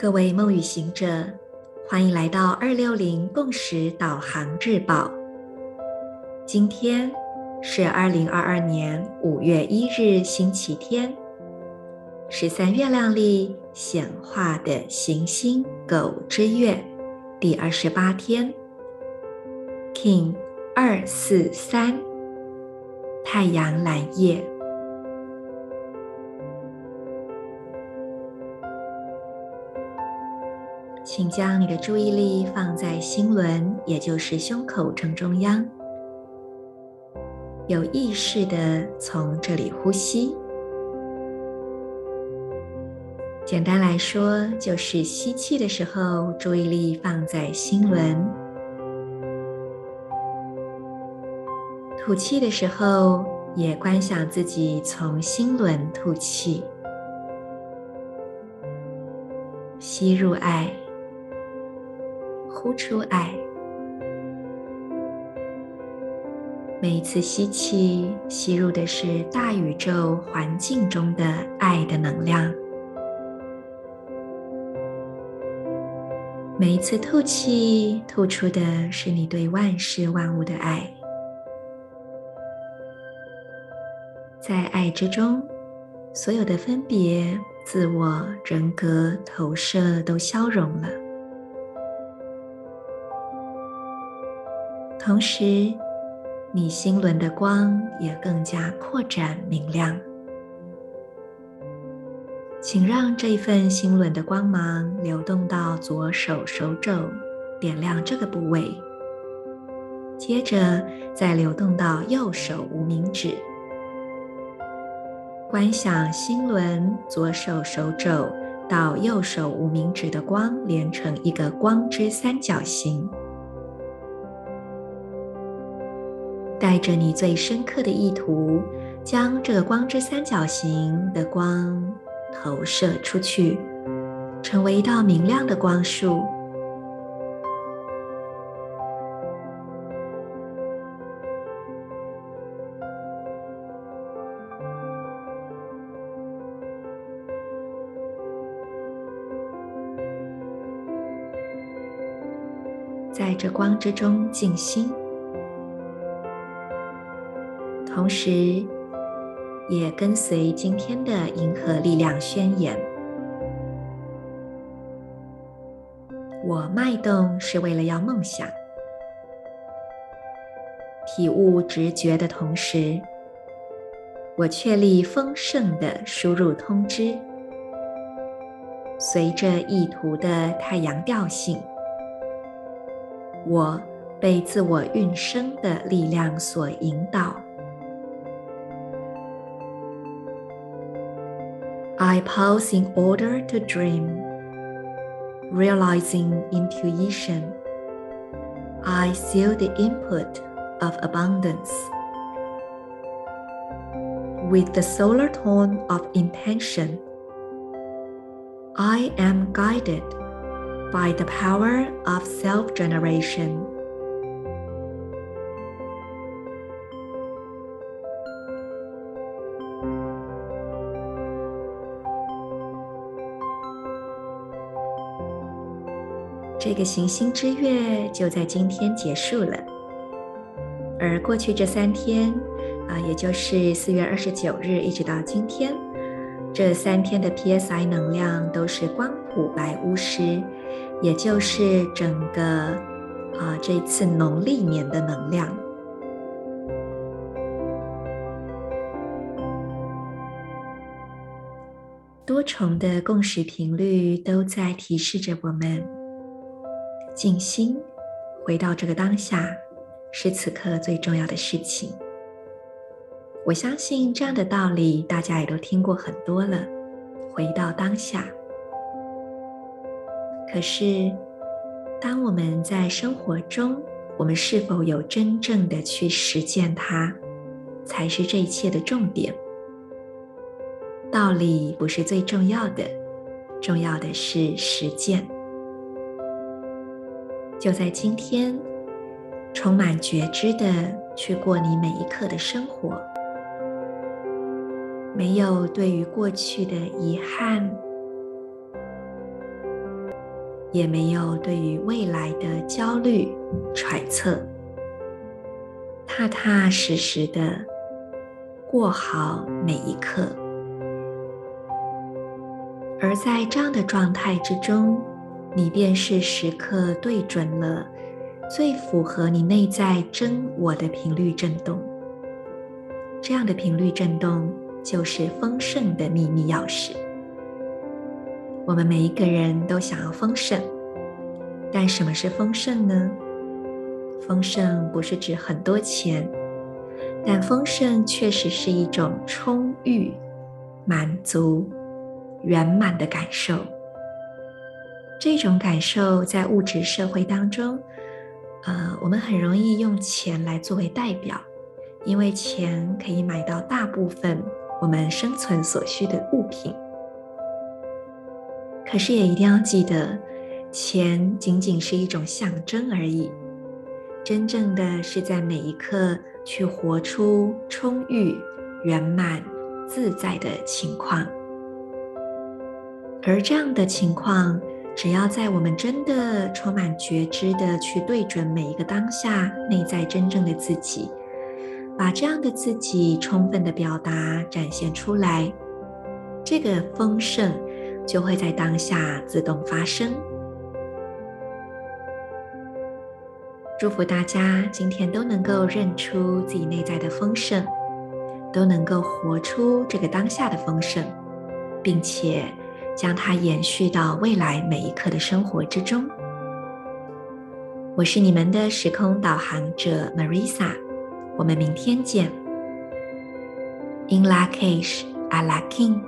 各位梦与行者，欢迎来到二六零共识导航日报。今天是二零二二年五月一日，星期天，十三月亮历显化的行星狗之月第二十八天，King 二四三，太阳蓝夜。请将你的注意力放在心轮，也就是胸口正中央，有意识的从这里呼吸。简单来说，就是吸气的时候，注意力放在心轮；吐气的时候，也观想自己从心轮吐气，吸入爱。呼出爱，每一次吸气，吸入的是大宇宙环境中的爱的能量；每一次吐气，吐出的是你对万事万物的爱。在爱之中，所有的分别、自我、人格、投射都消融了。同时，你心轮的光也更加扩展明亮。请让这一份心轮的光芒流动到左手手肘，点亮这个部位；接着再流动到右手无名指，观想心轮左手手肘到右手无名指的光连成一个光之三角形。带着你最深刻的意图，将这个光之三角形的光投射出去，成为一道明亮的光束。在这光之中静心。同时，也跟随今天的银河力量宣言。我脉动是为了要梦想，体悟直觉的同时，我确立丰盛的输入通知，随着意图的太阳调性，我被自我运生的力量所引导。I pause in order to dream, realizing intuition. I seal the input of abundance. With the solar tone of intention, I am guided by the power of self-generation. 这个行星之月就在今天结束了，而过去这三天，啊，也就是四月二十九日一直到今天，这三天的 PSI 能量都是光谱白巫师，也就是整个啊这次农历年的能量。多重的共识频率都在提示着我们。静心，回到这个当下，是此刻最重要的事情。我相信这样的道理大家也都听过很多了。回到当下。可是，当我们在生活中，我们是否有真正的去实践它，才是这一切的重点。道理不是最重要的，重要的是实践。就在今天，充满觉知的去过你每一刻的生活，没有对于过去的遗憾，也没有对于未来的焦虑揣测，踏踏实实的过好每一刻。而在这样的状态之中，你便是时刻对准了最符合你内在真我的频率振动。这样的频率振动就是丰盛的秘密钥匙。我们每一个人都想要丰盛，但什么是丰盛呢？丰盛不是指很多钱，但丰盛确实是一种充裕、满足。圆满的感受，这种感受在物质社会当中，呃，我们很容易用钱来作为代表，因为钱可以买到大部分我们生存所需的物品。可是也一定要记得，钱仅仅是一种象征而已，真正的是在每一刻去活出充裕、圆满、自在的情况。而这样的情况，只要在我们真的充满觉知的去对准每一个当下内在真正的自己，把这样的自己充分的表达展现出来，这个丰盛就会在当下自动发生。祝福大家今天都能够认出自己内在的丰盛，都能够活出这个当下的丰盛，并且。将它延续到未来每一刻的生活之中。我是你们的时空导航者 Marisa，我们明天见。In La Cage, a la King